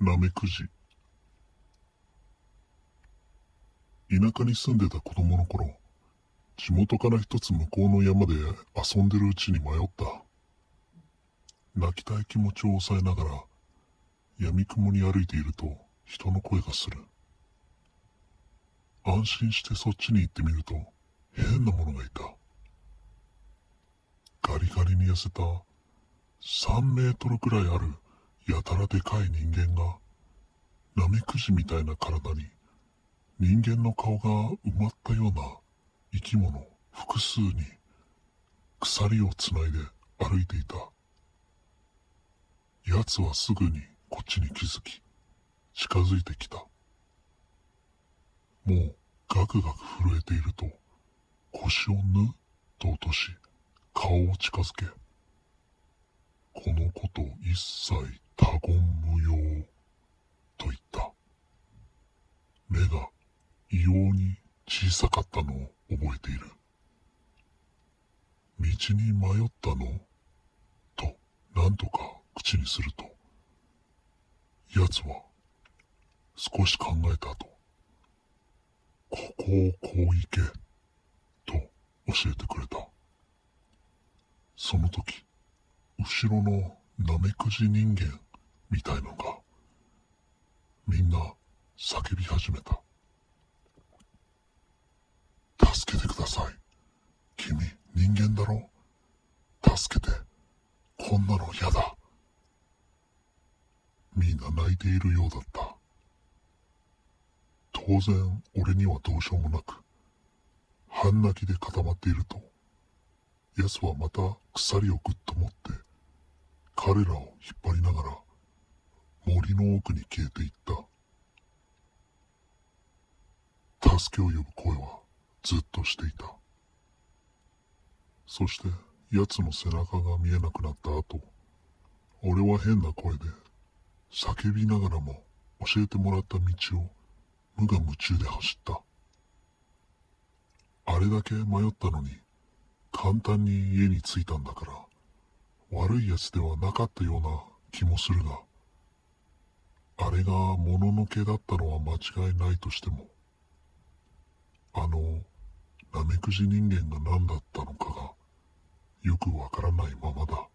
ナメクジ。田舎に住んでた子供の頃地元から一つ向こうの山で遊んでるうちに迷った。泣きたい気持ちを抑えながら闇雲に歩いていると人の声がする。安心してそっちに行ってみると変なものがいた。ガリガリに痩せた3メートルくらいあるやたらでかい人間がナメクジみたいな体に人間の顔が埋まったような生き物複数に鎖をつないで歩いていた。奴はすぐにこっちに気づき近づいてきた。もうガクガク震えていると腰をぬっと落とし顔を近づけ。このことを一切他言無用と言った。目が異様に小さかったのを覚えている。道に迷ったのと何とか口にすると奴は少し考えた後ここをこう行けと教えてくれた。その時後ろのナメクジ人間みたいのがみんな叫び始めた。助けてください。君人間だろ？助けて。こんなの嫌だ。みんな泣いているようだった。当然俺にはどうしようもなく。半泣きで固まっていると奴はまた鎖をぐっと持って彼らを引っ張りながら森の奥に消えていった。助けを呼ぶ声はずっとしていた。そして奴の背中が見えなくなった後俺は変な声で叫びながらも教えてもらった道を無我夢中で走った。あれだけ迷ったのに簡単に家に着いたんだから悪い奴ではなかったような気もするがあれがもののけだったのは間違いないとしてもあのナメクジ人間が何だったのかがよくわからないままだ。